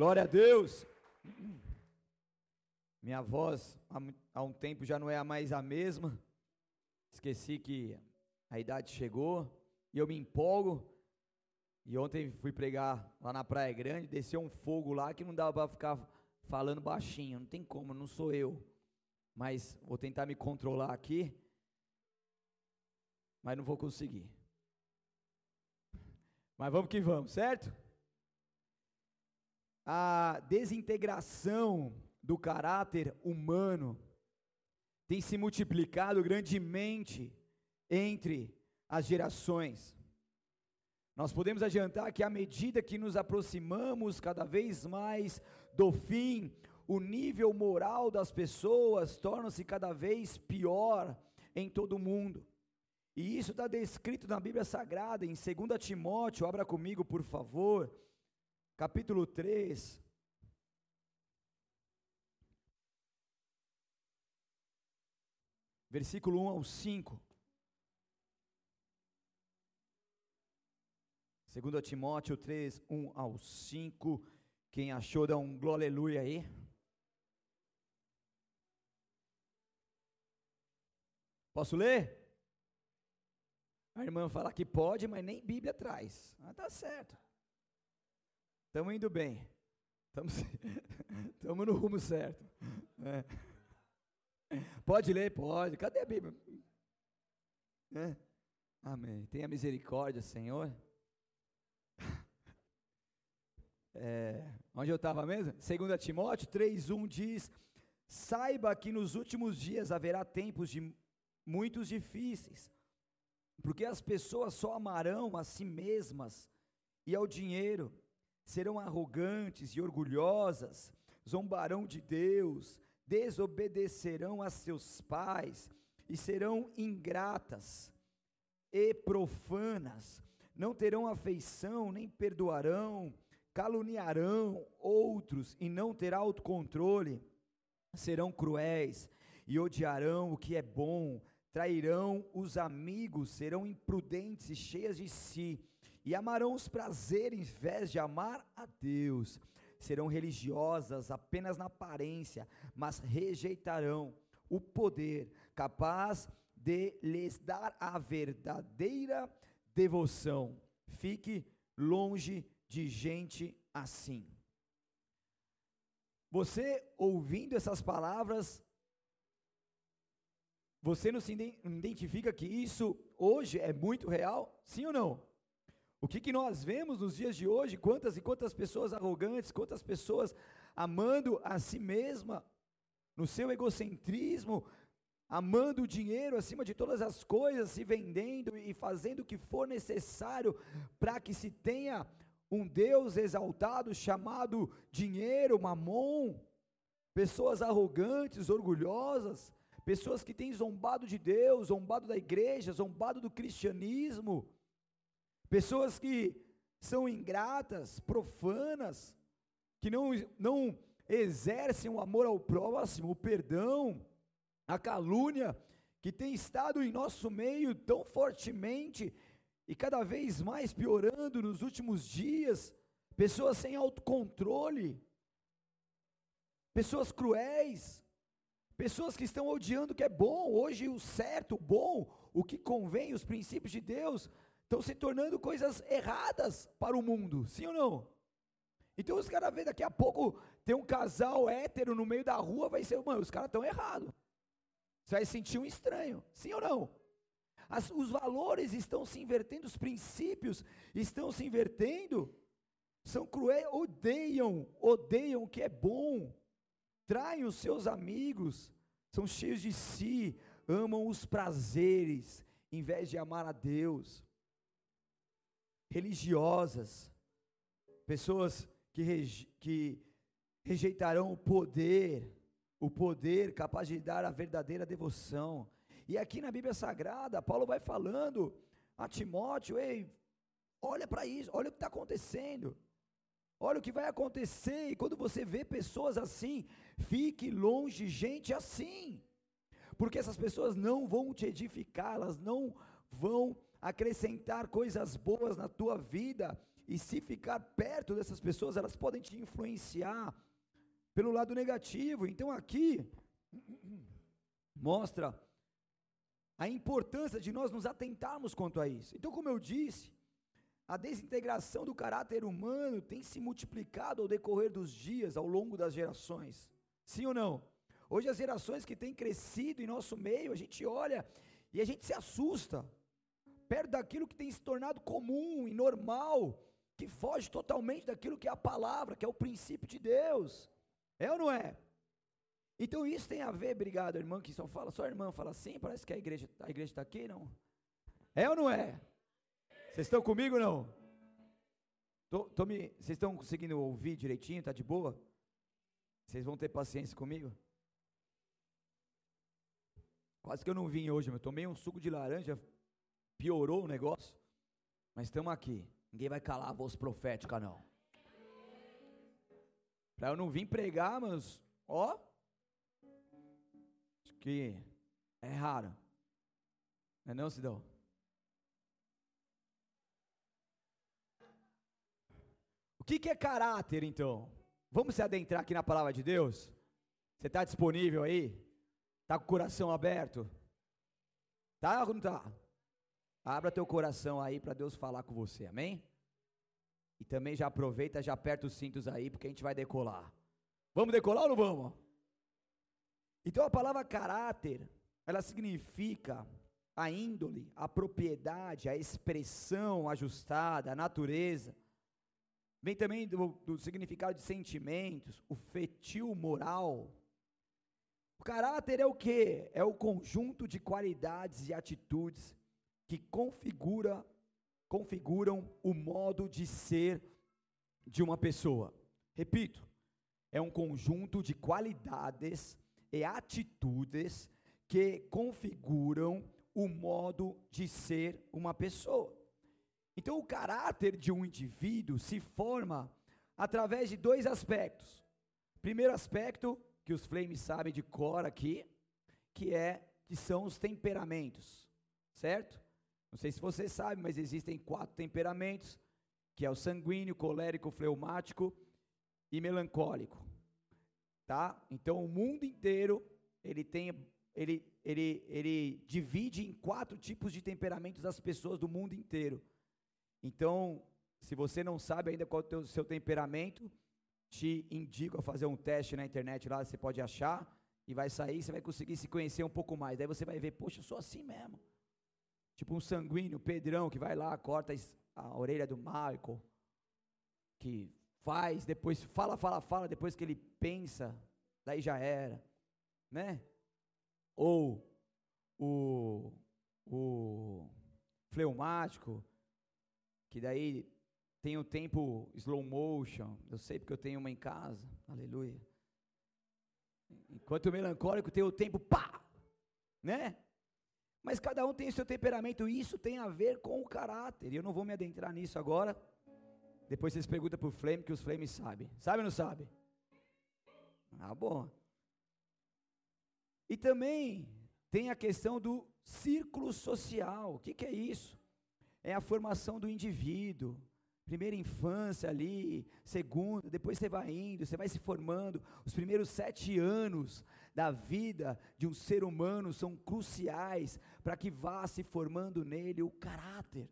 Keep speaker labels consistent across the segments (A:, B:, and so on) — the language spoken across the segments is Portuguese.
A: Glória a Deus. Minha voz há um tempo já não é mais a mesma. Esqueci que a idade chegou e eu me empolgo. E ontem fui pregar lá na Praia Grande, desceu um fogo lá que não dava para ficar falando baixinho. Não tem como, não sou eu. Mas vou tentar me controlar aqui. Mas não vou conseguir. Mas vamos que vamos, certo? A desintegração do caráter humano tem se multiplicado grandemente entre as gerações. Nós podemos adiantar que à medida que nos aproximamos cada vez mais do fim, o nível moral das pessoas torna-se cada vez pior em todo o mundo. E isso está descrito na Bíblia Sagrada, em 2 Timóteo, abra comigo, por favor capítulo 3. Versículo 1 ao 5. 2 Timóteo 3, 1 ao 5. Quem achou, dá um glória aleluia aí. Posso ler? A irmã fala que pode, mas nem Bíblia traz. Ah, tá certo. Estamos indo bem. Estamos no rumo certo. É. Pode ler, pode. Cadê a Bíblia? É. Amém. Tenha misericórdia, Senhor. É, onde eu estava mesmo? 2 Timóteo 3,1 diz: Saiba que nos últimos dias haverá tempos de muitos difíceis, porque as pessoas só amarão a si mesmas e ao dinheiro serão arrogantes e orgulhosas, zombarão de Deus, desobedecerão a seus pais e serão ingratas e profanas, não terão afeição, nem perdoarão, caluniarão outros e não terá autocontrole, serão cruéis e odiarão o que é bom, trairão os amigos, serão imprudentes e cheias de si e amarão os prazeres em vez de amar a Deus. Serão religiosas apenas na aparência, mas rejeitarão o poder capaz de lhes dar a verdadeira devoção. Fique longe de gente assim. Você ouvindo essas palavras, você não se identifica que isso hoje é muito real? Sim ou não? O que, que nós vemos nos dias de hoje? Quantas e quantas pessoas arrogantes, quantas pessoas amando a si mesma, no seu egocentrismo, amando o dinheiro acima de todas as coisas, se vendendo e fazendo o que for necessário para que se tenha um Deus exaltado chamado dinheiro, mamon, pessoas arrogantes, orgulhosas, pessoas que têm zombado de Deus, zombado da igreja, zombado do cristianismo, pessoas que são ingratas, profanas, que não, não exercem o amor ao próximo, o perdão, a calúnia, que tem estado em nosso meio tão fortemente e cada vez mais piorando nos últimos dias, pessoas sem autocontrole, pessoas cruéis, pessoas que estão odiando o que é bom, hoje o certo, o bom, o que convém, os princípios de Deus, estão se tornando coisas erradas para o mundo, sim ou não? Então os caras vê daqui a pouco tem um casal hétero no meio da rua, vai ser, mano, os caras estão errados. Você vai sentir um estranho, sim ou não? As, os valores estão se invertendo, os princípios estão se invertendo. São cruéis, odeiam, odeiam o que é bom, traem os seus amigos, são cheios de si, amam os prazeres, em vez de amar a Deus religiosas, pessoas que, reje, que rejeitarão o poder, o poder capaz de dar a verdadeira devoção. E aqui na Bíblia Sagrada, Paulo vai falando a Timóteo: ei, olha para isso, olha o que está acontecendo. Olha o que vai acontecer, e quando você vê pessoas assim, fique longe, gente assim, porque essas pessoas não vão te edificar, elas não vão acrescentar coisas boas na tua vida E se ficar perto dessas pessoas, elas podem te influenciar pelo lado negativo. Então aqui mostra a importância de nós nos atentarmos quanto a isso. Então, como eu disse, a desintegração do caráter humano tem se multiplicado ao decorrer dos dias, ao longo das gerações. Sim ou não? Hoje as gerações que têm crescido em nosso meio, a gente olha e a gente se assusta, perto daquilo que tem se tornado comum e normal, que foge totalmente daquilo que é a palavra, que é o princípio de Deus. É ou não é? Então isso tem a ver, obrigado, irmã, que só fala, só a irmã fala assim, parece que a igreja a igreja está aqui, não? É ou não é? Vocês estão comigo ou não? Tô, tô me, vocês estão conseguindo ouvir direitinho? Tá de boa? Vocês vão ter paciência comigo? Quase que eu não vim hoje, eu tomei um suco de laranja, piorou o negócio, mas estamos aqui. Ninguém vai calar a voz profética, não. Para eu não vir pregar, mas, ó, que é raro. Não é não, Sidão? O que, que é caráter, então? Vamos se adentrar aqui na palavra de Deus? Você está disponível aí? Está com o coração aberto? Tá ou não tá? Abra teu coração aí para Deus falar com você, amém? E também já aproveita, já aperta os cintos aí, porque a gente vai decolar. Vamos decolar ou não vamos? Então a palavra caráter, ela significa a índole, a propriedade, a expressão ajustada, a natureza. Vem também do, do significado de sentimentos, o fetil moral. O caráter é o que? É o conjunto de qualidades e atitudes que configura, configuram o modo de ser de uma pessoa. Repito, é um conjunto de qualidades e atitudes que configuram o modo de ser uma pessoa. Então, o caráter de um indivíduo se forma através de dois aspectos. Primeiro aspecto, que os flames sabem de cor aqui, que é que são os temperamentos, certo? Não sei se você sabe, mas existem quatro temperamentos, que é o sanguíneo, colérico, fleumático e melancólico tá? Então o mundo inteiro ele tem ele, ele, ele divide em quatro tipos de temperamentos as pessoas do mundo inteiro. Então, se você não sabe ainda qual é o seu temperamento, te indico a fazer um teste na internet lá, você pode achar e vai sair, você vai conseguir se conhecer um pouco mais. Daí você vai ver, poxa, eu sou assim mesmo. Tipo um sanguíneo, Pedrão, que vai lá, corta a orelha do Michael, que faz, depois fala, fala, fala, depois que ele pensa, daí já era, né? Ou o, o fleumático, que daí tem o tempo slow motion, eu sei porque eu tenho uma em casa, aleluia. Enquanto o melancólico tem o tempo pá, né? Mas cada um tem o seu temperamento, e isso tem a ver com o caráter, eu não vou me adentrar nisso agora, depois vocês perguntam para o Flame, que os Flames sabem. Sabe ou não sabe? Ah, bom. E também tem a questão do círculo social. O que, que é isso? É a formação do indivíduo. Primeira infância ali, segunda, depois você vai indo, você vai se formando. Os primeiros sete anos da vida de um ser humano são cruciais para que vá se formando nele o caráter.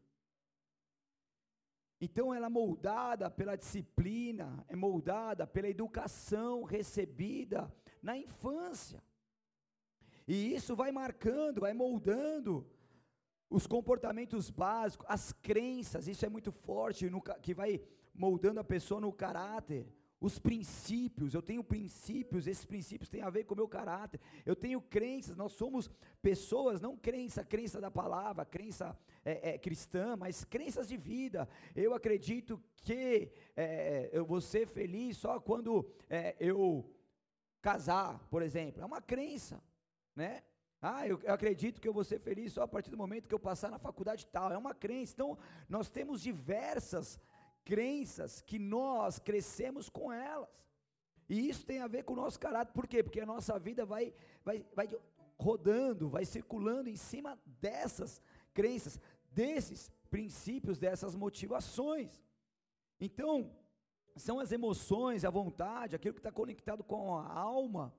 A: Então ela é moldada pela disciplina, é moldada pela educação recebida na infância. E isso vai marcando, vai moldando os comportamentos básicos, as crenças, isso é muito forte, no, que vai moldando a pessoa no caráter os princípios, eu tenho princípios, esses princípios têm a ver com o meu caráter, eu tenho crenças, nós somos pessoas, não crença, crença da palavra, crença é, é, cristã, mas crenças de vida, eu acredito que é, eu vou ser feliz só quando é, eu casar, por exemplo, é uma crença, né? Ah, eu, eu acredito que eu vou ser feliz só a partir do momento que eu passar na faculdade tal, é uma crença, então nós temos diversas crenças que nós crescemos com elas. E isso tem a ver com o nosso caráter, por quê? Porque a nossa vida vai, vai, vai rodando, vai circulando em cima dessas crenças, desses princípios, dessas motivações. Então, são as emoções, a vontade, aquilo que está conectado com a alma.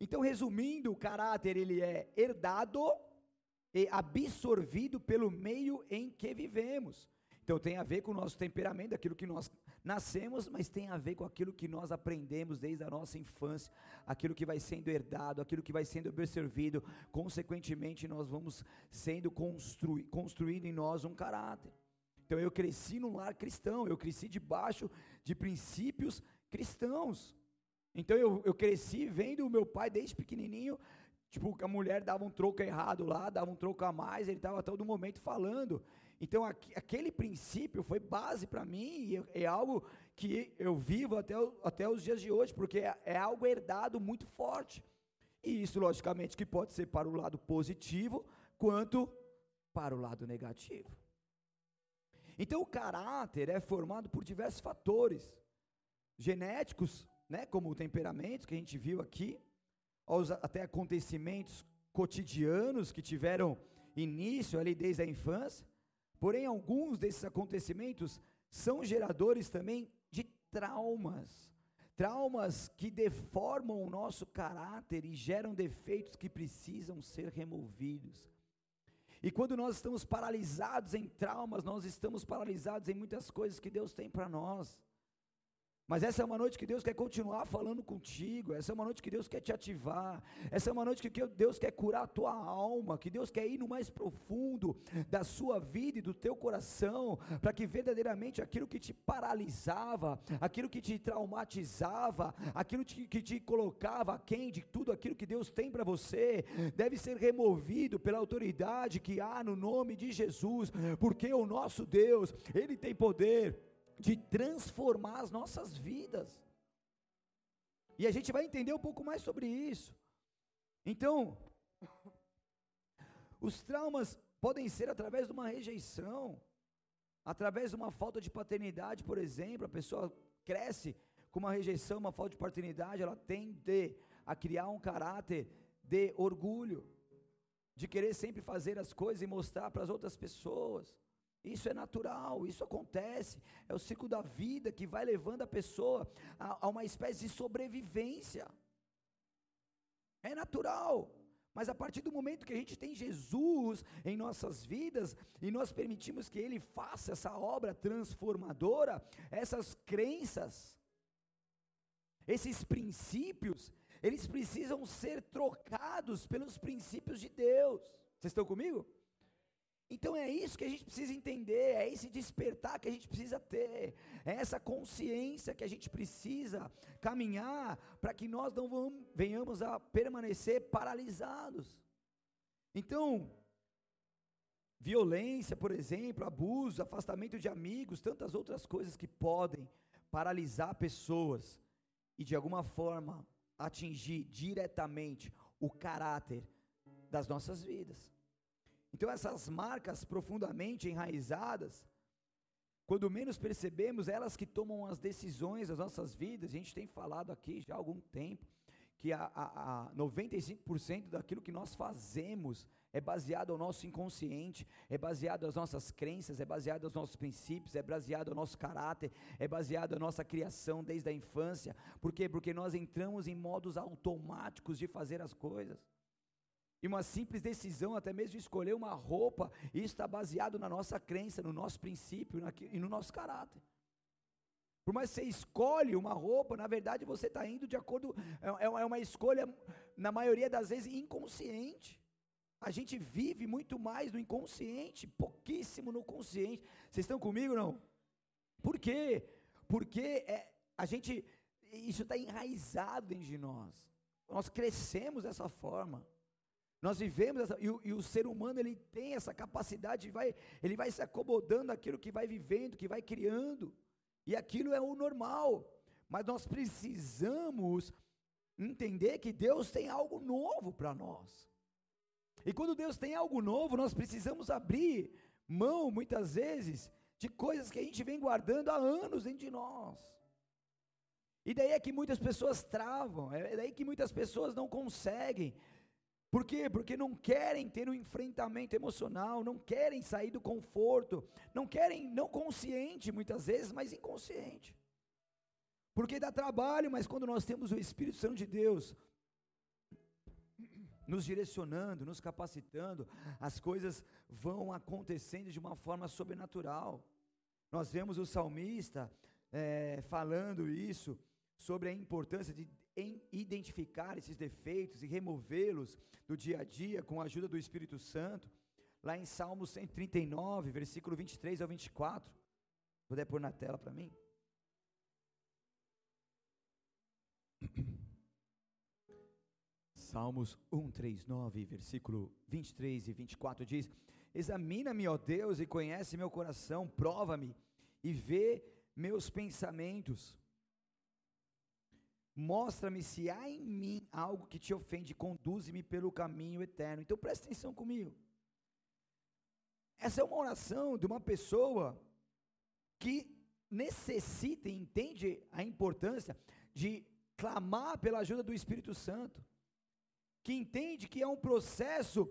A: Então, resumindo, o caráter ele é herdado e absorvido pelo meio em que vivemos. Então tem a ver com o nosso temperamento, aquilo que nós nascemos, mas tem a ver com aquilo que nós aprendemos desde a nossa infância, aquilo que vai sendo herdado, aquilo que vai sendo absorvido, consequentemente nós vamos sendo construí construindo em nós um caráter. Então eu cresci num lar cristão, eu cresci debaixo de princípios cristãos. Então eu, eu cresci vendo o meu pai desde pequenininho, tipo, a mulher dava um troco errado lá, dava um troco a mais, ele estava todo momento falando. Então, aquele princípio foi base para mim e é, algo que eu vivo até, até os dias de hoje, porque é, é algo herdado muito forte. E isso, logicamente, que pode ser para o lado positivo, quanto para o lado negativo. Então, o caráter é formado por diversos fatores genéticos, né, como temperamentos que a gente viu aqui, aos, até acontecimentos cotidianos que tiveram início ali desde a infância, Porém, alguns desses acontecimentos são geradores também de traumas. Traumas que deformam o nosso caráter e geram defeitos que precisam ser removidos. E quando nós estamos paralisados em traumas, nós estamos paralisados em muitas coisas que Deus tem para nós. Mas essa é uma noite que Deus quer continuar falando contigo, essa é uma noite que Deus quer te ativar, essa é uma noite que Deus quer curar a tua alma, que Deus quer ir no mais profundo da sua vida e do teu coração, para que verdadeiramente aquilo que te paralisava, aquilo que te traumatizava, aquilo que te colocava aquém de tudo aquilo que Deus tem para você, deve ser removido pela autoridade que há no nome de Jesus, porque o nosso Deus, Ele tem poder de transformar as nossas vidas. E a gente vai entender um pouco mais sobre isso. Então, os traumas podem ser através de uma rejeição, através de uma falta de paternidade, por exemplo, a pessoa cresce com uma rejeição, uma falta de paternidade, ela tende a criar um caráter de orgulho, de querer sempre fazer as coisas e mostrar para as outras pessoas. Isso é natural, isso acontece. É o ciclo da vida que vai levando a pessoa a, a uma espécie de sobrevivência. É natural. Mas a partir do momento que a gente tem Jesus em nossas vidas e nós permitimos que Ele faça essa obra transformadora, essas crenças, esses princípios, eles precisam ser trocados pelos princípios de Deus. Vocês estão comigo? Então é isso que a gente precisa entender, é esse despertar que a gente precisa ter, é essa consciência que a gente precisa caminhar para que nós não venhamos a permanecer paralisados. Então, violência, por exemplo, abuso, afastamento de amigos, tantas outras coisas que podem paralisar pessoas e de alguma forma atingir diretamente o caráter das nossas vidas. Então, essas marcas profundamente enraizadas, quando menos percebemos, elas que tomam as decisões das nossas vidas, a gente tem falado aqui já há algum tempo, que a, a, a 95% daquilo que nós fazemos é baseado ao nosso inconsciente, é baseado às nossas crenças, é baseado aos nossos princípios, é baseado ao nosso caráter, é baseado à nossa criação desde a infância. Por quê? Porque nós entramos em modos automáticos de fazer as coisas. E uma simples decisão, até mesmo escolher uma roupa, isso está baseado na nossa crença, no nosso princípio e no nosso caráter. Por mais que você escolhe uma roupa, na verdade você está indo de acordo, é, é, é uma escolha, na maioria das vezes, inconsciente. A gente vive muito mais no inconsciente, pouquíssimo no consciente. Vocês estão comigo não? Por quê? Porque é, a gente, isso está enraizado de nós. Nós crescemos dessa forma. Nós vivemos essa, e, o, e, o, ser humano ele tem essa capacidade, vai, ele vai se acomodando aquilo que vai vivendo, que vai criando, e aquilo é o normal. Mas nós precisamos entender que Deus tem algo novo para nós. E quando Deus tem algo novo, nós precisamos abrir mão, muitas vezes, de coisas que a gente vem guardando há anos dentro de nós. E daí é que muitas pessoas travam, é daí que muitas pessoas não conseguem Por quê? Porque não querem ter um enfrentamento emocional, não querem sair do conforto, não querem, não consciente muitas vezes, mas inconsciente. Porque dá trabalho, mas quando nós temos o Espírito Santo de Deus nos direcionando, nos capacitando, as coisas vão acontecendo de uma forma sobrenatural. Nós vemos o salmista é, falando isso, sobre a importância de identificar esses defeitos e removê-los do dia a dia com a ajuda do Espírito Santo, lá em Salmos 139, versículo 23 ao 24. Puder pôr na tela para mim? Salmos 139, versículo 23 e 24 diz: Examina-me, ó Deus, e conhece meu coração, prova-me e vê meus pensamentos Mostra-me se há em mim algo que te ofende, conduze-me pelo caminho eterno. Então presta atenção comigo. Essa é uma oração de uma pessoa que necessita e entende a importância de clamar pela ajuda do Espírito Santo, que entende que é um processo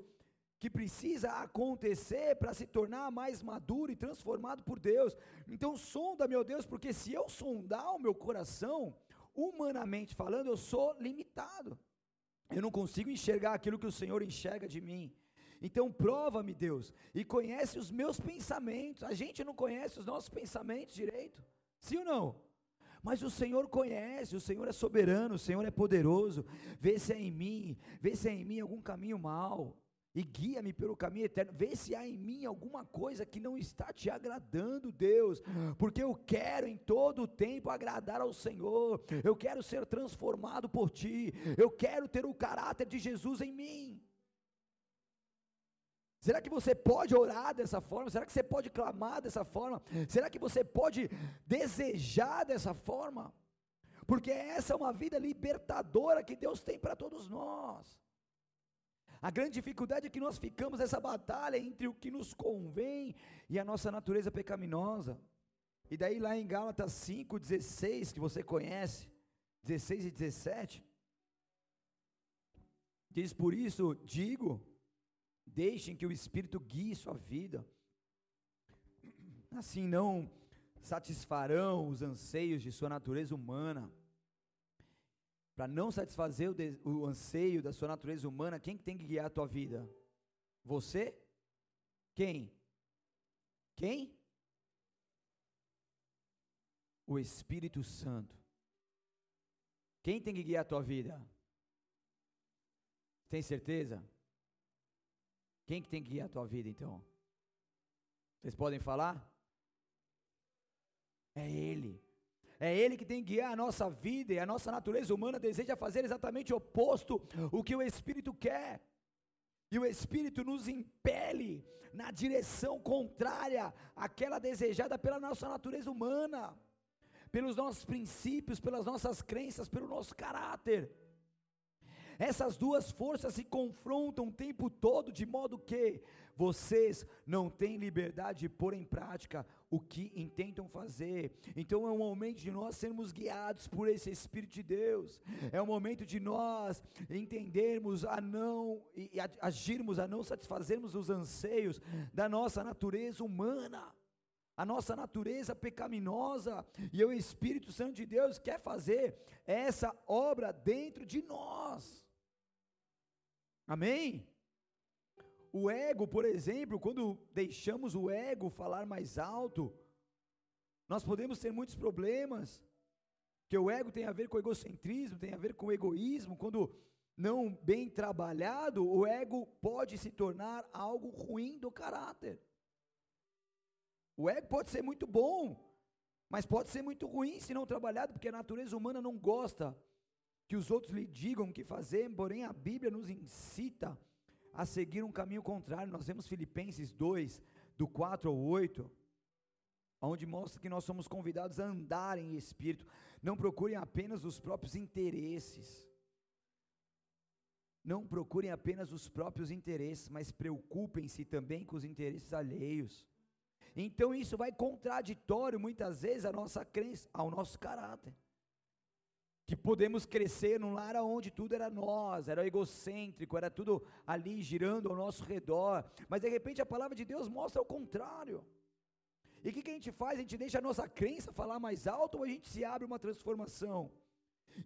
A: que precisa acontecer para se tornar mais maduro e transformado por Deus. Então sonda, meu Deus, porque se eu sondar o meu coração, humanamente falando, eu sou limitado. Eu não consigo enxergar aquilo que o Senhor enxerga de mim. Então prova-me, Deus, e conhece os meus pensamentos. A gente não conhece os nossos pensamentos direito. Sim ou não? Mas o Senhor conhece, o Senhor é soberano, o Senhor é poderoso. Vê se é em mim, vê se é em mim algum caminho mal e guia-me pelo caminho eterno. Vê se há em mim alguma coisa que não está te agradando, Deus, porque eu quero em todo o tempo agradar ao Senhor. Eu quero ser transformado por ti. Eu quero ter o caráter de Jesus em mim. Será que você pode orar dessa forma? Será que você pode clamar dessa forma? Será que você pode desejar dessa forma? Porque essa é uma vida libertadora que Deus tem para todos nós. A grande dificuldade é que nós ficamos nessa batalha entre o que nos convém e a nossa natureza pecaminosa. E daí lá em Gálatas 5, 16, que você conhece, 16 e 17, diz: Por isso digo, deixem que o Espírito guie sua vida, assim não satisfarão os anseios de sua natureza humana para não satisfazer o, o, anseio da sua natureza humana, quem tem que guiar a tua vida? Você? Quem? Quem? O Espírito Santo. Quem tem que guiar a tua vida? Tem certeza? Quem que tem que guiar a tua vida então? Vocês podem falar? É Ele. É Ele que tem que guiar a nossa vida e a nossa natureza humana deseja fazer exatamente o oposto o que o Espírito quer. E o Espírito nos impele na direção contrária àquela desejada pela nossa natureza humana, pelos nossos princípios, pelas nossas crenças, pelo nosso caráter. Essas duas forças se confrontam o tempo todo, de modo que vocês não têm liberdade de pôr em prática o que intentam fazer. Então é um momento de nós sermos guiados por esse Espírito de Deus. É um momento de nós entendermos a não e agirmos a não satisfazermos os anseios da nossa natureza humana. A nossa natureza pecaminosa, e o Espírito Santo de Deus quer fazer essa obra dentro de nós. Amém? O ego, por exemplo, quando deixamos o ego falar mais alto, nós podemos ter muitos problemas. Que o ego tem a ver com egocentrismo, tem a ver com egoísmo. Quando não bem trabalhado, o ego pode se tornar algo ruim do caráter. O ego pode ser muito bom, mas pode ser muito ruim se não trabalhado, porque a natureza humana não gosta que os outros lhe digam o que fazer, porém a Bíblia nos incita a seguir um caminho contrário. Nós vemos Filipenses 2, do 4 ao 8, onde mostra que nós somos convidados a andar em espírito. Não procurem apenas os próprios interesses. Não procurem apenas os próprios interesses, mas preocupem-se também com os interesses alheios. Então isso vai contraditório muitas vezes à nossa crença, ao nosso caráter. Que podemos crescer num lar onde tudo era nós, era egocêntrico, era tudo ali girando ao nosso redor, mas de repente a palavra de Deus mostra o contrário. E o que, que a gente faz? A gente deixa a nossa crença falar mais alto ou a gente se abre uma transformação?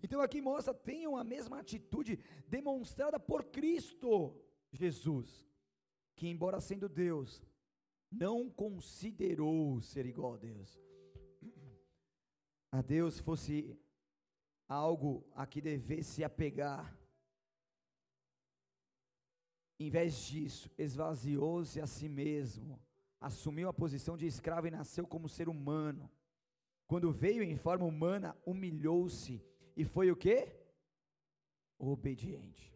A: Então aqui mostra, tenham a mesma atitude demonstrada por Cristo Jesus, que embora sendo Deus, não considerou ser igual a Deus. A Deus fosse algo a que devesse apegar. Em vez disso, esvaziou-se a si mesmo, assumiu a posição de escravo e nasceu como ser humano. Quando veio em forma humana, humilhou-se e foi o que? Obediente.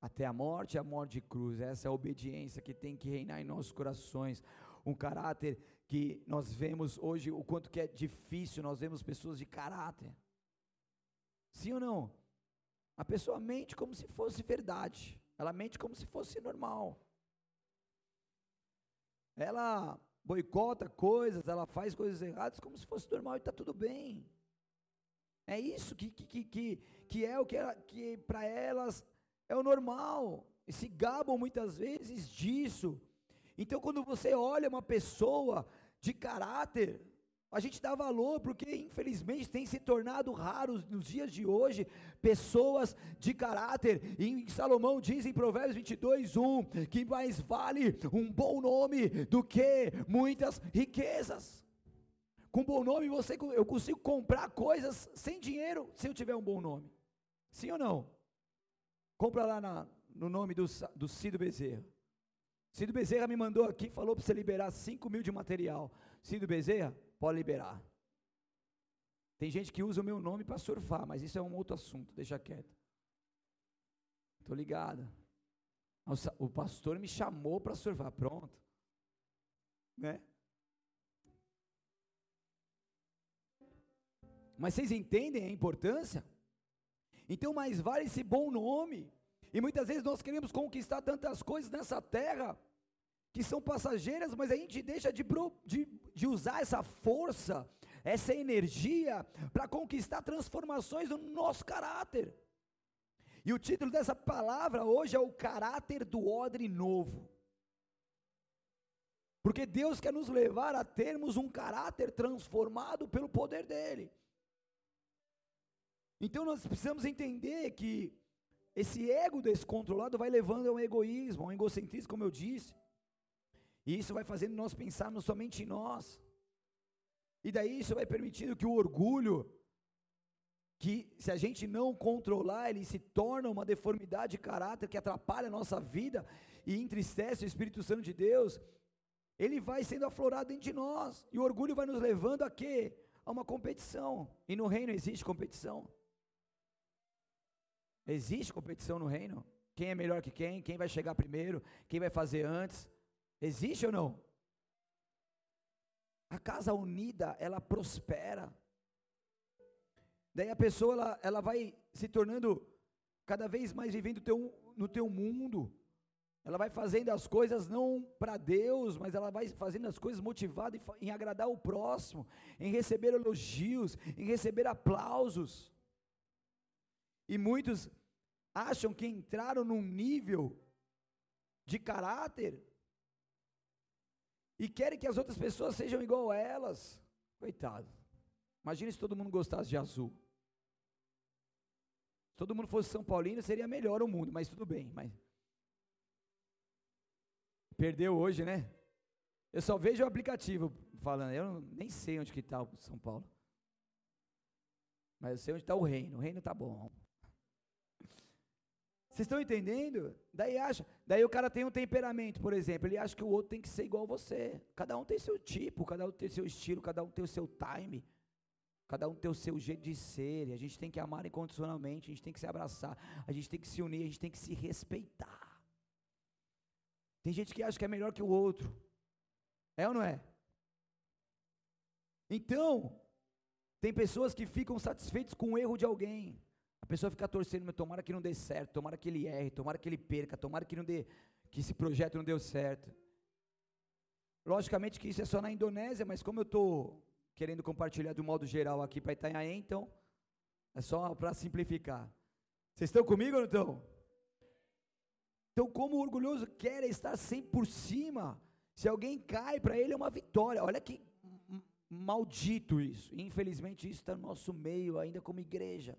A: Até a morte, a morte de cruz. Essa é a obediência que tem que reinar em nossos corações. Um caráter que nós vemos hoje, o quanto que é difícil, nós vemos pessoas de caráter. Sim ou não? A pessoa mente como se fosse verdade. Ela mente como se fosse normal. Ela boicota coisas, ela faz coisas erradas como se fosse normal e está tudo bem. É isso que, que, que, que é o que, que para elas é o normal. E se gabam muitas vezes disso. Então, quando você olha uma pessoa de caráter, a gente dá valor porque, infelizmente, tem se tornado raro nos dias de hoje pessoas de caráter. E Salomão diz em Provérbios 22, 1 que mais vale um bom nome do que muitas riquezas. Com bom nome você, eu consigo comprar coisas sem dinheiro se eu tiver um bom nome. Sim ou não? Compra lá na, no nome do, do Cido Bezerra. Cido Bezerra me mandou aqui, falou para você liberar 5 mil de material. Cido Bezerra, pode liberar. Tem gente que usa o meu nome para surfar, mas isso é um outro assunto, deixa quieto. Estou ligado. O pastor me chamou para surfar, pronto. Né? Mas vocês entendem a importância? Então, mais vale esse bom nome. E muitas vezes nós queremos conquistar tantas coisas nessa terra que são passageiras, mas a gente deixa de, de, de usar essa força, essa energia para conquistar transformações no nosso caráter. E o título dessa palavra hoje é o caráter do odre novo. Porque Deus quer nos levar a termos um caráter transformado pelo poder dEle. Então nós precisamos entender que esse ego descontrolado vai levando a um egoísmo, a um egocentrismo, como eu disse. E isso vai fazendo nós pensarmos somente em nós. E daí isso vai permitindo que o orgulho, que se a gente não controlar, ele se torna uma deformidade de caráter que atrapalha a nossa vida e entristece o Espírito Santo de Deus, ele vai sendo aflorado dentro de nós. E o orgulho vai nos levando a quê? A uma competição. E no reino existe competição. Existe competição no reino? Quem é melhor que quem? Quem vai chegar primeiro? Quem vai fazer antes? Existe ou não? A casa unida, ela prospera. Daí a pessoa, ela, ela vai se tornando cada vez mais vivendo teu, no teu mundo. Ela vai fazendo as coisas não para Deus, mas ela vai fazendo as coisas motivada em, em agradar o próximo, em receber elogios, em receber aplausos. E muitos acham que entraram num nível de caráter e querem que as outras pessoas sejam igual a elas. Coitado. Imagina se todo mundo gostasse de azul. Se todo mundo fosse São Paulino, seria melhor o mundo, mas tudo bem. Mas... Perdeu hoje, né? Eu só vejo o aplicativo falando, eu nem sei onde que está o São Paulo. Mas eu sei onde está o reino. O reino está bom. Vocês estão entendendo? Daí acha, daí o cara tem um temperamento, por exemplo, ele acha que o outro tem que ser igual a você. Cada um tem seu tipo, cada um tem seu estilo, cada um tem o seu time. Cada um tem o seu jeito de ser, e a gente tem que amar incondicionalmente, a gente tem que se abraçar, a gente tem que se unir, a gente tem que se respeitar. Tem gente que acha que é melhor que o outro. É ou não é? Então, tem pessoas que ficam satisfeitas com o erro de alguém. A pessoa fica torcendo, tomara que não dê certo, tomara que ele erre, tomara que ele perca, tomara que não dê, que esse projeto não deu certo. Logicamente que isso é só na Indonésia, mas como eu estou querendo compartilhar de um modo geral aqui para Itanhaém, então É só para simplificar. Vocês estão comigo ou não estão? Então, como o orgulhoso quer estar sempre por cima, se alguém cai, para ele é uma vitória. Olha que maldito isso. Infelizmente, isso está no nosso meio ainda como igreja.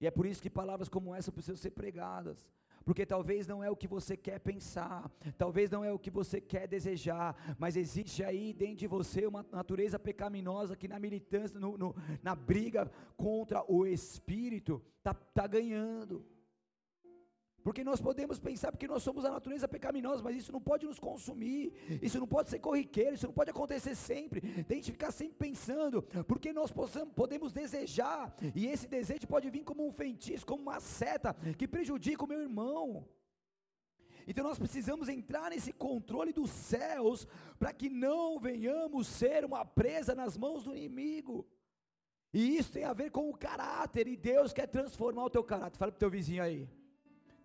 A: E é por isso que palavras como essa precisam ser pregadas porque talvez não é o que você quer pensar, talvez não é o que você quer desejar, mas existe aí dentro de você uma natureza pecaminosa que na militância, no, no, na briga contra o Espírito, está tá ganhando. Porque nós podemos pensar, porque nós somos a natureza pecaminosa, mas isso não pode nos consumir, isso não pode ser corriqueiro, isso não pode acontecer sempre. Tem que ficar sempre pensando, porque nós possamos, podemos desejar, e esse desejo pode vir como um feitiço, como uma seta que prejudica o meu irmão. Então nós precisamos entrar nesse controle dos céus, para que não venhamos ser uma presa nas mãos do inimigo. E isso tem a ver com o caráter, e Deus quer transformar o teu caráter. Fala para o teu vizinho aí.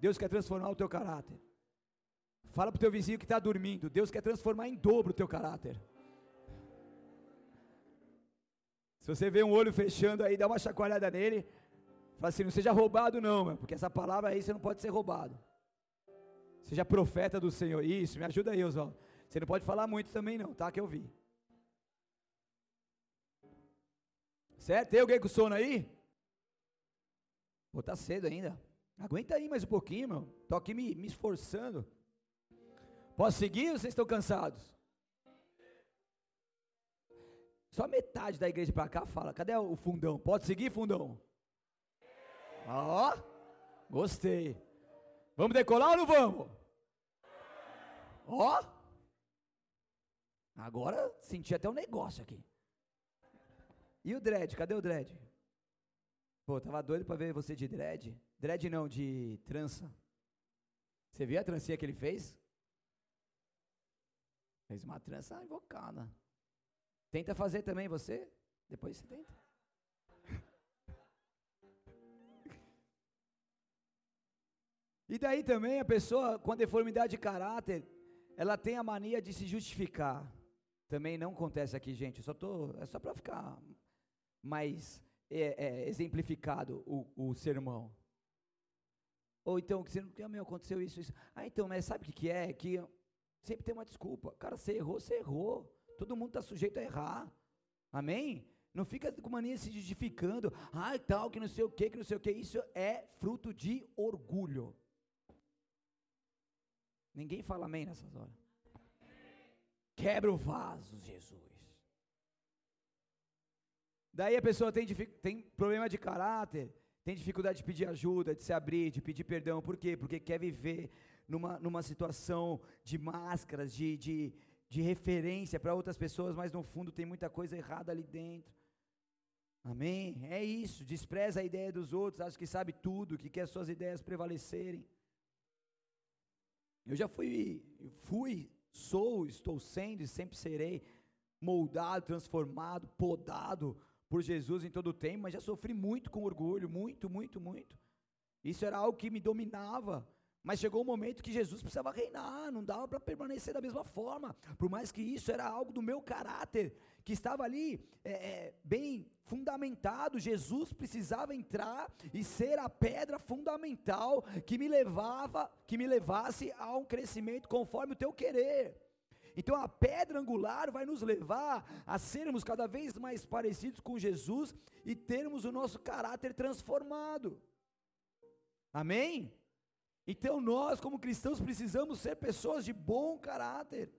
A: Deus quer transformar o teu caráter. Fala para o teu vizinho que está dormindo. Deus quer transformar em dobro o teu caráter. Se você vê um olho fechando aí, dá uma chacoalhada nele. Fala assim: não seja roubado, não, meu, porque essa palavra aí você não pode ser roubado. Seja profeta do Senhor. Isso, me ajuda aí, Oswaldo. Você não pode falar muito também, não, tá? Que eu vi. Certo? Tem alguém com sono aí? Pô, tá cedo ainda. Aguenta aí mais um pouquinho, meu. Estou aqui me, me esforçando. Posso seguir ou vocês estão cansados? Só metade da igreja para cá fala. Cadê o fundão? Pode seguir, fundão? Ó, gostei. Vamos decolar ou não vamos? Ó. Agora senti até um negócio aqui. E o dread? Cadê o dread? Pô, tava doido para ver você de dread. Dread não, de trança. Você viu a trancinha que ele fez? Fez uma trança invocada. Tenta fazer também você? Depois você tenta. E daí também a pessoa com a deformidade de caráter, ela tem a mania de se justificar. Também não acontece aqui, gente. Eu só tô, é só para ficar mais é, é, exemplificado o, o sermão. Ou então, que você não meu, aconteceu isso, isso. Ah, então, mas sabe o que, que é? Que sempre tem uma desculpa. Cara, você errou, você errou. Todo mundo está sujeito a errar. Amém? Não fica com mania se justificando. Ah, tal, que não sei o que, que não sei o que. Isso é fruto de orgulho. Ninguém fala amém nessas horas. Quebra o vaso, Jesus. Daí a pessoa tem, tem problema de caráter tem dificuldade de pedir ajuda, de se abrir, de pedir perdão. Por quê? Porque quer viver numa, numa situação de máscaras, de, de, de referência para outras pessoas, mas no fundo tem muita coisa errada ali dentro. Amém? É isso. Despreza a ideia dos outros, acha que sabe tudo, que quer suas ideias prevalecerem. Eu já fui, fui, sou, estou sendo e sempre serei moldado, transformado, podado por Jesus em todo o tempo, mas já sofri muito com orgulho, muito, muito, muito. Isso era algo que me dominava. Mas chegou um momento que Jesus precisava reinar, não dava para permanecer da mesma forma. Por mais que isso era algo do meu caráter, que estava ali é, é, bem fundamentado, Jesus precisava entrar e ser a pedra fundamental que me levava, que me levasse a um crescimento conforme o teu querer. Então a pedra angular vai nos levar a sermos cada vez mais parecidos com Jesus e termos o nosso caráter transformado. Amém? Então nós, como cristãos, precisamos ser pessoas de bom caráter.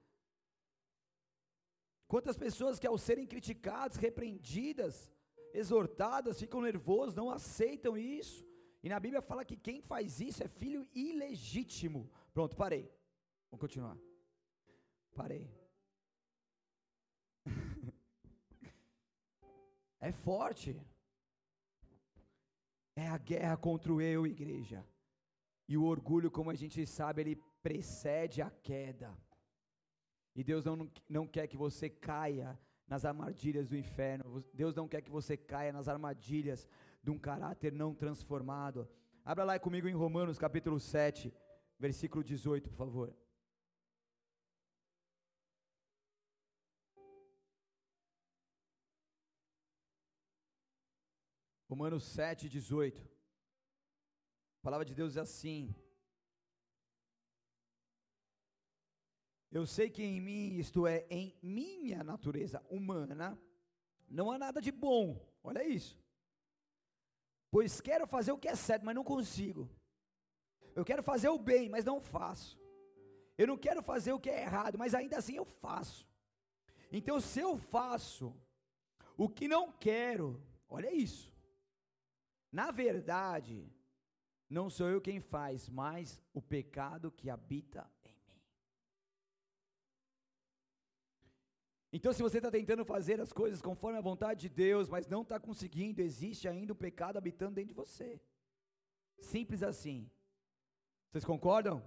A: Quantas pessoas que ao serem criticadas, repreendidas, exortadas, ficam nervosas, não aceitam isso. E na Bíblia fala que quem faz isso é filho ilegítimo. Pronto, parei. Vamos continuar. Parei. é forte. É a guerra contra o eu, igreja. E o orgulho, como a gente sabe, ele precede a queda. E Deus não, não quer que você caia nas armadilhas do inferno. Deus não quer que você caia nas armadilhas de um caráter não transformado. Abra lá comigo em Romanos capítulo 7, versículo 18, por favor. Romanos 7, 18. A palavra de Deus é assim: Eu sei que em mim, isto é, em minha natureza humana, não há nada de bom. Olha isso. Pois quero fazer o que é certo, mas não consigo. Eu quero fazer o bem, mas não faço. Eu não quero fazer o que é errado, mas ainda assim eu faço. Então, se eu faço o que não quero, olha isso. Na verdade, não sou eu quem faz, mas o pecado que habita Então, se você está tentando fazer as coisas conforme a vontade de Deus, mas não está conseguindo, existe ainda um pecado habitando dentro de você. Simples assim. Vocês concordam?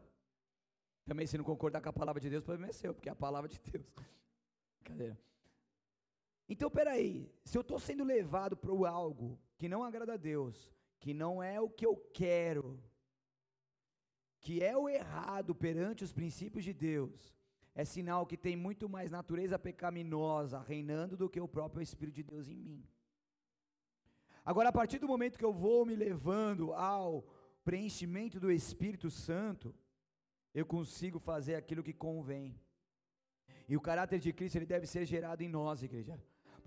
A: Também, se não concordar com a palavra de Deus, o problema é seu, porque é a palavra de Deus. Cadê? Então, peraí, se eu estou sendo levado para algo que não agrada a Deus, que não é o que eu quero, que é o errado perante os princípios de Deus, é sinal que tem muito mais natureza pecaminosa reinando do que o próprio Espírito de Deus em mim. Agora, a partir do momento que eu vou me levando ao preenchimento do Espírito Santo, eu consigo fazer aquilo que convém. E o caráter de Cristo ele deve ser gerado em nós, igreja,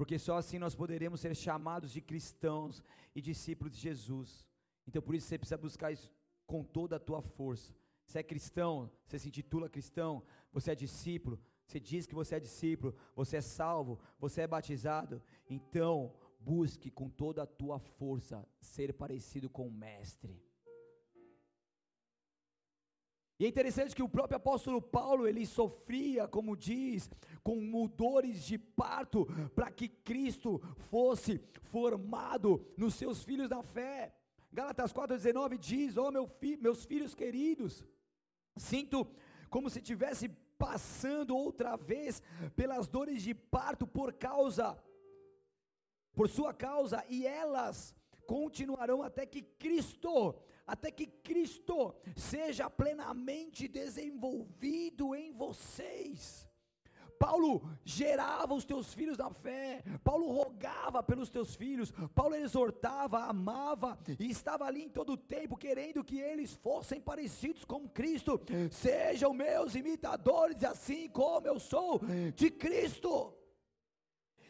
A: porque só assim nós poderemos ser chamados de cristãos e discípulos de Jesus. Então, por isso você precisa buscar isso com toda a tua força. Você é cristão, você se intitula cristão, você é discípulo, você diz que você é discípulo, você é salvo, você é batizado, então busque com toda a tua força ser parecido com o Mestre. E é interessante que o próprio apóstolo Paulo, ele sofria, como diz, com mudores de parto, para que Cristo fosse formado nos seus filhos da fé. Gálatas 4,19 diz: Ó oh, meu fi, meus filhos queridos, sinto como se tivesse passando outra vez pelas dores de parto por causa, por sua causa, e elas continuarão até que Cristo, até que Cristo seja plenamente desenvolvido em vocês. Paulo gerava os teus filhos na fé, Paulo rogava pelos teus filhos, Paulo exortava, amava e estava ali em todo o tempo querendo que eles fossem parecidos com Cristo. Sejam meus imitadores, assim como eu sou de Cristo.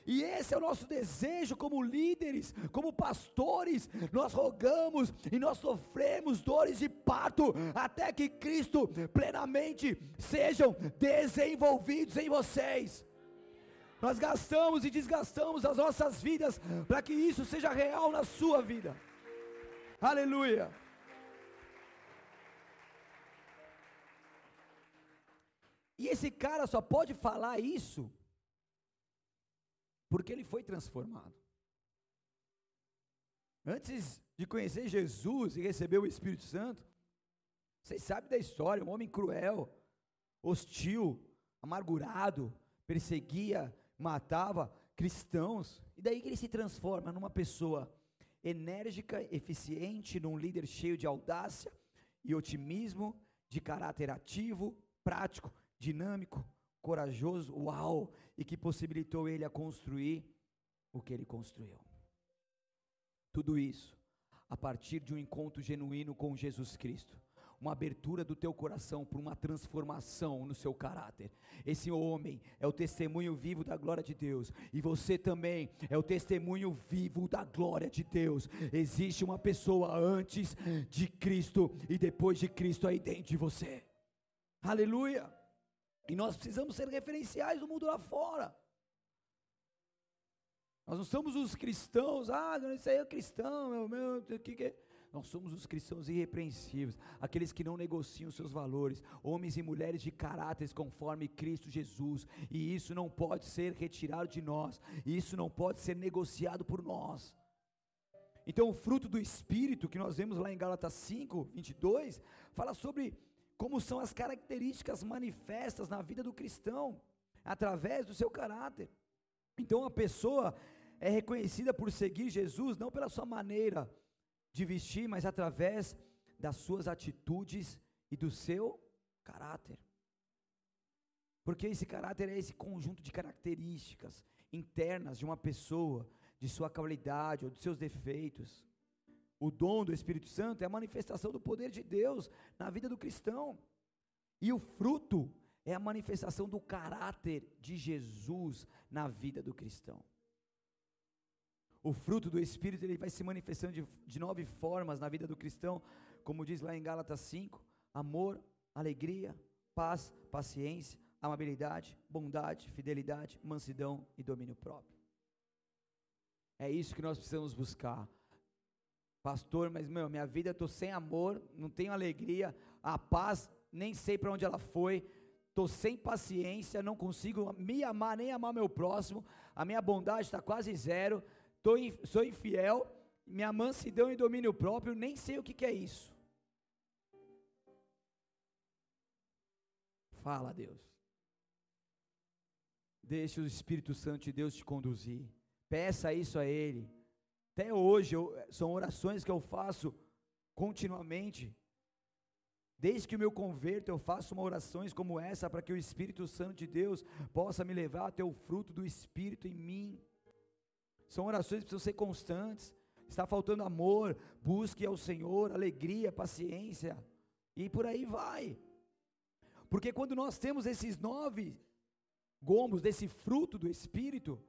A: E esse é o nosso desejo como líderes, como pastores. Nós rogamos e nós sofremos dores de parto até que Cristo plenamente sejam desenvolvidos em vocês. Nós gastamos e desgastamos as nossas vidas para que isso seja real na sua vida. Aleluia. E esse cara só pode falar isso porque ele foi transformado. Antes de conhecer Jesus e receber o Espírito Santo, vocês sabem da história, um homem cruel, hostil, amargurado, perseguia, matava cristãos, e daí que ele se transforma numa pessoa enérgica, eficiente, num líder cheio de audácia e otimismo, de caráter ativo, prático, dinâmico, corajoso, uau, e que possibilitou ele a construir o que ele construiu. Tudo isso a partir de um encontro genuíno com Jesus Cristo uma abertura do teu coração para uma transformação no seu caráter. Esse homem é o testemunho vivo da glória de Deus, e você também é o testemunho vivo da glória de Deus. Existe uma pessoa antes de Cristo e depois de Cristo aí dentro de você. Aleluia! E nós precisamos ser referenciais no mundo lá fora. Nós não somos os cristãos, ah, isso aí é cristão, meu, meu, que, que é? Nós somos os cristãos irrepreensíveis, aqueles que não negociam seus valores, homens e mulheres de caráteres conforme Cristo Jesus, e isso não pode ser retirado de nós, e isso não pode ser negociado por nós. Então, o fruto do Espírito, que nós vemos lá em Gálatas 5, 22, fala sobre como são as características manifestas na vida do cristão, através do seu caráter. Então a pessoa é reconhecida por seguir Jesus não pela sua maneira de vestir, mas através das suas atitudes e do seu caráter. Porque esse caráter é esse conjunto de características internas de uma pessoa, de sua qualidade ou de seus defeitos. O dom do Espírito Santo é a manifestação do poder de Deus na vida do cristão. E o fruto é a manifestação do caráter de Jesus na vida do cristão. O fruto do Espírito ele vai se manifestando de, de nove formas na vida do cristão, como diz lá em Gálatas 5: amor, alegria, paz, paciência, amabilidade, bondade, fidelidade, mansidão e domínio próprio. É isso que nós precisamos buscar. Pastor, mas meu, minha vida eu tô sem amor, não tenho alegria, a paz, nem sei para onde ela foi, tô sem paciência, não consigo me amar nem amar meu próximo, a minha bondade está quase zero, tô, sou infiel, minha mansidão e domínio próprio, nem sei o que, que é isso. Fala, Deus. Deixe o Espírito Santo de Deus te conduzir. Peça isso a Ele. Até hoje, eu, são orações que eu faço continuamente. Desde que eu me converto, eu faço uma orações como essa para que o Espírito Santo de Deus possa me levar até o fruto do Espírito em mim. São orações que precisam ser constantes. Está faltando amor, busque ao Senhor, alegria, paciência, e por aí vai. Porque quando nós temos esses nove gomos desse fruto do Espírito,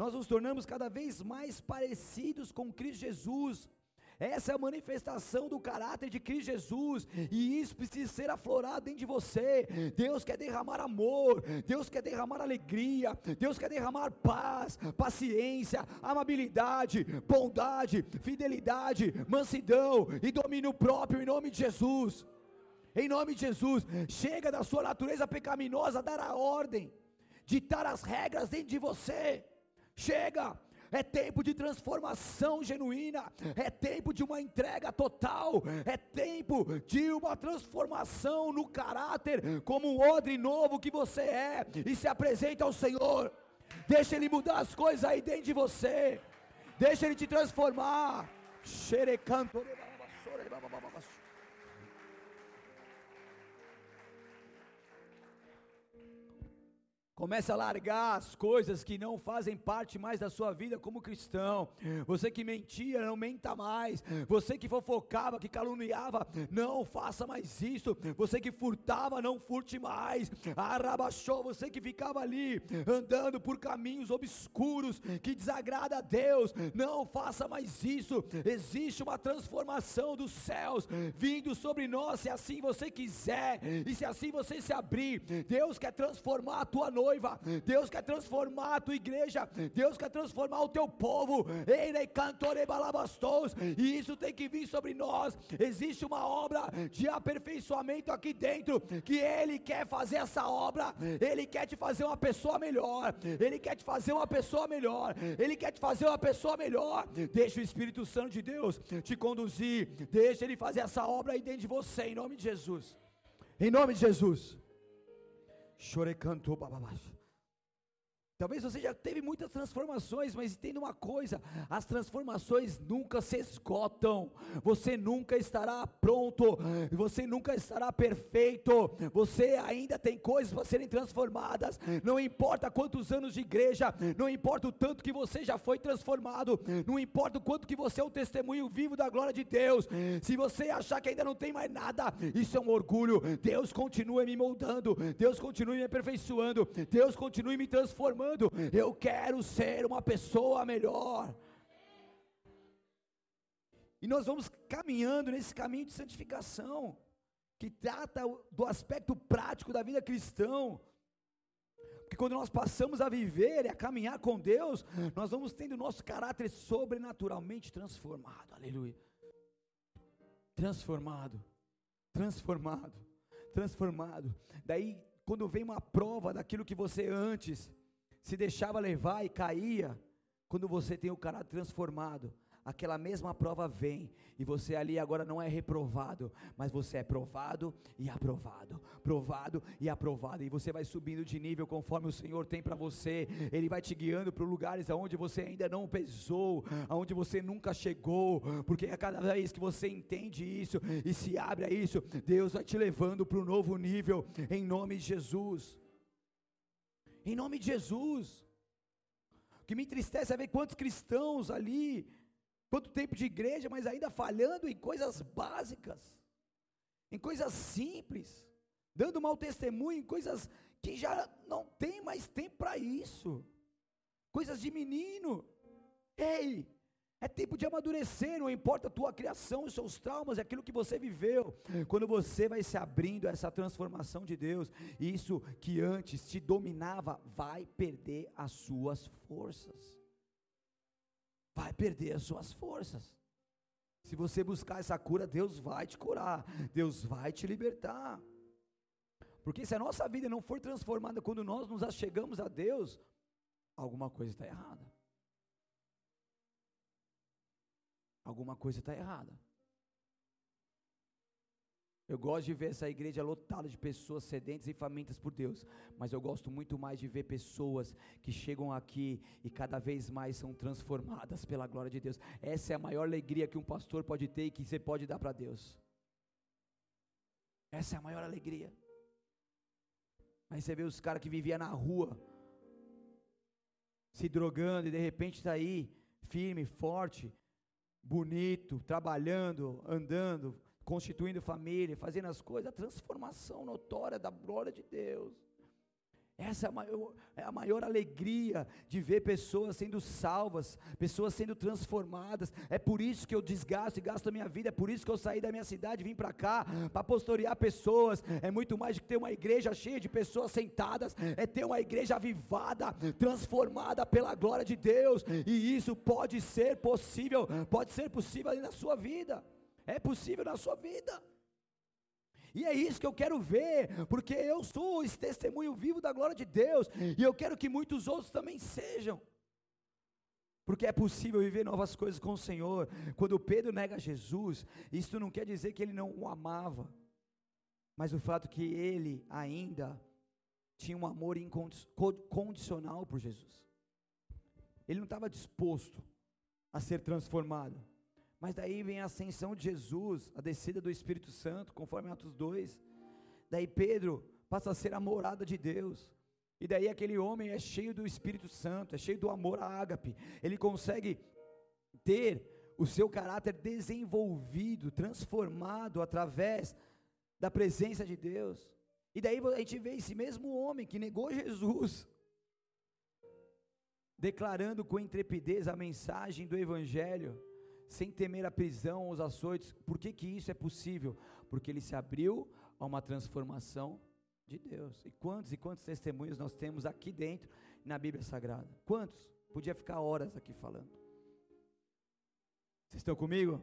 A: nós nos tornamos cada vez mais parecidos com Cristo Jesus. Essa é a manifestação do caráter de Cristo Jesus, e isso precisa ser aflorado dentro de você. Deus quer derramar amor, Deus quer derramar alegria, Deus quer derramar paz, paciência, amabilidade, bondade, fidelidade, mansidão e domínio próprio em nome de Jesus. Em nome de Jesus, chega da sua natureza pecaminosa dar a ordem, ditar as regras dentro de você. Chega, é tempo de transformação genuína, é tempo de uma entrega total, é tempo de uma transformação no caráter, como um odre novo que você é, e se apresenta ao Senhor. Deixa Ele mudar as coisas aí dentro de você, deixa Ele te transformar. Xerecanto. Comece a largar as coisas que não fazem parte mais da sua vida como cristão. Você que mentia, não menta mais. Você que fofocava, que caluniava, não faça mais isso. Você que furtava, não furte mais. Arrabachou, você que ficava ali andando por caminhos obscuros que desagrada a Deus, não faça mais isso. Existe uma transformação dos céus vindo sobre nós, se assim você quiser e se assim você se abrir. Deus quer transformar a tua noite noiva, Deus quer transformar a tua igreja, Deus quer transformar o teu povo, e isso tem que vir sobre nós. Existe uma obra de aperfeiçoamento aqui dentro, que Ele quer fazer essa obra, Ele quer te fazer uma pessoa melhor, Ele quer te fazer uma pessoa melhor, Ele quer te fazer uma pessoa melhor. Deixa o Espírito Santo de Deus te conduzir, deixa Ele fazer essa obra aí dentro de você, em nome de Jesus. Em nome de Jesus. Chorecanto bababaixo. Talvez você já teve muitas transformações, mas entenda uma coisa: as transformações nunca se esgotam, você nunca estará pronto, você nunca estará perfeito, você ainda tem coisas para serem transformadas, não importa quantos anos de igreja, não importa o tanto que você já foi transformado, não importa o quanto que você é um testemunho vivo da glória de Deus, se você achar que ainda não tem mais nada, isso é um orgulho, Deus continua me moldando, Deus continua me aperfeiçoando, Deus continua me transformando eu quero ser uma pessoa melhor. E nós vamos caminhando nesse caminho de santificação, que trata do aspecto prático da vida cristã. Porque quando nós passamos a viver e a caminhar com Deus, nós vamos tendo o nosso caráter sobrenaturalmente transformado. Aleluia. Transformado. Transformado. Transformado. Daí, quando vem uma prova daquilo que você antes se deixava levar e caía, quando você tem o caráter transformado, aquela mesma prova vem, e você ali agora não é reprovado, mas você é provado e aprovado, provado e aprovado, e você vai subindo de nível conforme o Senhor tem para você, Ele vai te guiando para lugares aonde você ainda não pesou, aonde você nunca chegou, porque a cada vez que você entende isso e se abre a isso, Deus vai te levando para um novo nível, em nome de Jesus em nome de Jesus. que me entristece é ver quantos cristãos ali, quanto tempo de igreja, mas ainda falhando em coisas básicas, em coisas simples, dando mau testemunho em coisas que já não tem mais tempo para isso, coisas de menino. Ei, é tempo de amadurecer, não importa a tua criação, os seus traumas, é aquilo que você viveu. Quando você vai se abrindo a essa transformação de Deus, isso que antes te dominava vai perder as suas forças. Vai perder as suas forças. Se você buscar essa cura, Deus vai te curar, Deus vai te libertar. Porque se a nossa vida não for transformada quando nós nos achegamos a Deus, alguma coisa está errada. Alguma coisa está errada. Eu gosto de ver essa igreja lotada de pessoas sedentas e famintas por Deus, mas eu gosto muito mais de ver pessoas que chegam aqui e cada vez mais são transformadas pela glória de Deus. Essa é a maior alegria que um pastor pode ter e que você pode dar para Deus. Essa é a maior alegria. Aí você vê os caras que viviam na rua, se drogando e de repente está aí, firme, forte, bonito, trabalhando, andando, constituindo família, fazendo as coisas, a transformação notória da glória de Deus. Essa é a, maior, é a maior alegria de ver pessoas sendo salvas, pessoas sendo transformadas. É por isso que eu desgasto e gasto a minha vida. É por isso que eu saí da minha cidade e vim para cá para pastorear pessoas. É muito mais do que ter uma igreja cheia de pessoas sentadas. É ter uma igreja avivada, transformada pela glória de Deus. E isso pode ser possível. Pode ser possível na sua vida. É possível na sua vida. E é isso que eu quero ver, porque eu sou esse testemunho vivo da glória de Deus, e eu quero que muitos outros também sejam. Porque é possível viver novas coisas com o Senhor. Quando Pedro nega Jesus, isso não quer dizer que ele não o amava, mas o fato que ele ainda tinha um amor incondicional por Jesus. Ele não estava disposto a ser transformado. Mas daí vem a ascensão de Jesus, a descida do Espírito Santo, conforme Atos 2. Daí Pedro passa a ser a morada de Deus. E daí aquele homem é cheio do Espírito Santo, é cheio do amor a ágape. Ele consegue ter o seu caráter desenvolvido, transformado através da presença de Deus. E daí a gente vê esse mesmo homem que negou Jesus, declarando com intrepidez a mensagem do Evangelho sem temer a prisão, os açoites. Por que, que isso é possível? Porque ele se abriu a uma transformação de Deus. E quantos e quantos testemunhos nós temos aqui dentro na Bíblia Sagrada? Quantos? Podia ficar horas aqui falando. Vocês estão comigo?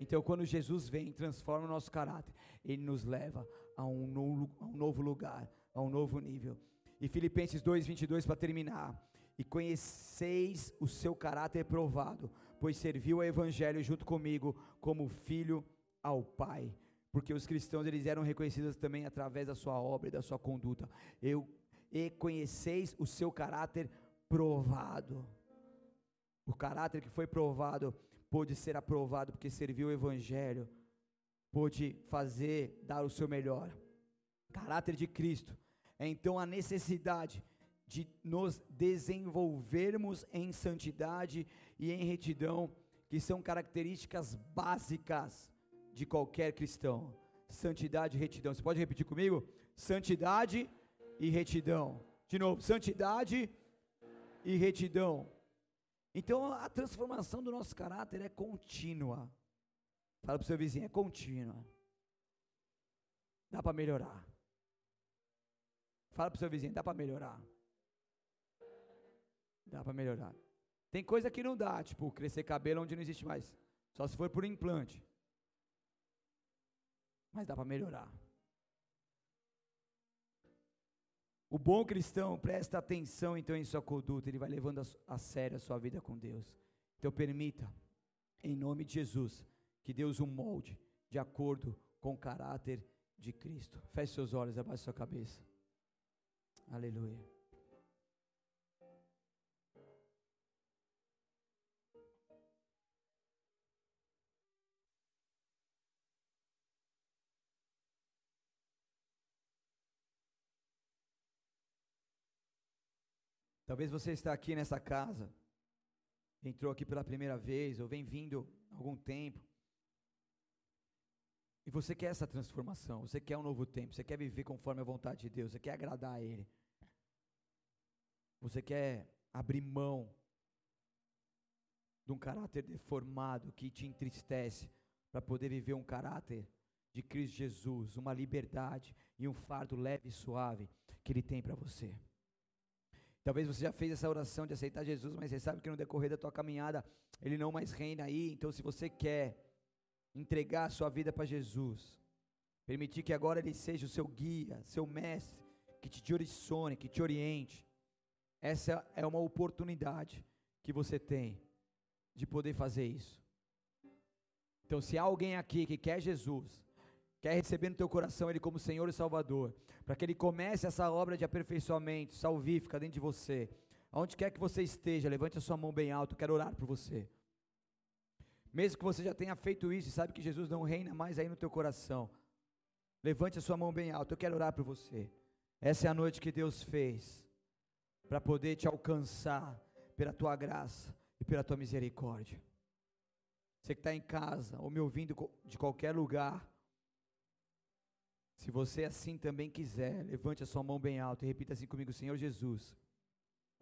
A: Então, quando Jesus vem transforma o nosso caráter, Ele nos leva a um novo, a um novo lugar, a um novo nível. E Filipenses 2, 22 para terminar. E conheceis o seu caráter provado, pois serviu ao evangelho junto comigo como filho ao Pai. Porque os cristãos eles eram reconhecidos também através da sua obra e da sua conduta. Eu e conheceis o seu caráter provado. O caráter que foi provado pôde ser aprovado porque serviu o evangelho, pôde fazer, dar o seu melhor. Caráter de Cristo é então a necessidade de nos desenvolvermos em santidade e em retidão, que são características básicas de qualquer cristão. Santidade e retidão. Você pode repetir comigo? Santidade e retidão. De novo, santidade e retidão. Então a transformação do nosso caráter é contínua. Fala para o seu vizinho, é contínua. Dá para melhorar. Fala para o seu vizinho, dá para melhorar. Dá para melhorar. Tem coisa que não dá, tipo crescer cabelo onde não existe mais. Só se for por implante. Mas dá para melhorar. O bom cristão presta atenção então em sua conduta, ele vai levando a, a sério a sua vida com Deus. Então permita, em nome de Jesus, que Deus o molde de acordo com o caráter de Cristo. Feche seus olhos, abaixe sua cabeça. Aleluia. Talvez você está aqui nessa casa, entrou aqui pela primeira vez, ou vem vindo há algum tempo, e você quer essa transformação, você quer um novo tempo, você quer viver conforme a vontade de Deus, você quer agradar a Ele. Você quer abrir mão de um caráter deformado que te entristece, para poder viver um caráter de Cristo Jesus, uma liberdade e um fardo leve e suave que Ele tem para você. Talvez você já fez essa oração de aceitar Jesus, mas você sabe que no decorrer da tua caminhada Ele não mais reina aí. Então, se você quer entregar a sua vida para Jesus, permitir que agora Ele seja o seu guia, seu mestre, que te direcione, que te oriente, essa é uma oportunidade que você tem de poder fazer isso. Então, se há alguém aqui que quer Jesus, quer receber no teu coração Ele como Senhor e Salvador, para que Ele comece essa obra de aperfeiçoamento salvífica dentro de você, aonde quer que você esteja, levante a sua mão bem alto, quero orar por você. Mesmo que você já tenha feito isso e sabe que Jesus não reina mais aí no teu coração, levante a sua mão bem alto, eu quero orar por você. Essa é a noite que Deus fez para poder te alcançar pela tua graça e pela tua misericórdia. Você que está em casa ou me ouvindo de qualquer lugar, se você assim também quiser, levante a sua mão bem alta e repita assim comigo: Senhor Jesus,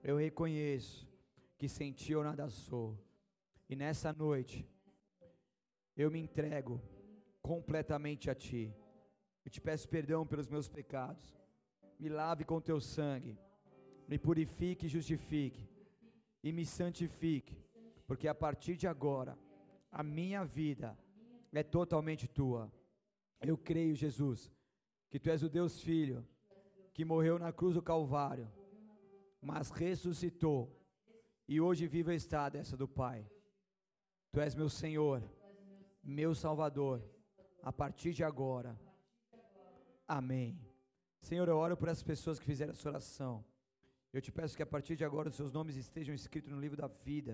A: eu reconheço que sem ti eu nada sou, e nessa noite eu me entrego completamente a ti. Eu te peço perdão pelos meus pecados, me lave com teu sangue, me purifique e justifique, e me santifique, porque a partir de agora a minha vida é totalmente tua. Eu creio, Jesus, que tu és o Deus Filho, que morreu na cruz do Calvário, mas ressuscitou, e hoje vive a está dessa do Pai. Tu és meu Senhor, meu Salvador, a partir de agora. Amém. Senhor, eu oro por essas pessoas que fizeram essa oração. Eu te peço que a partir de agora os seus nomes estejam escritos no livro da vida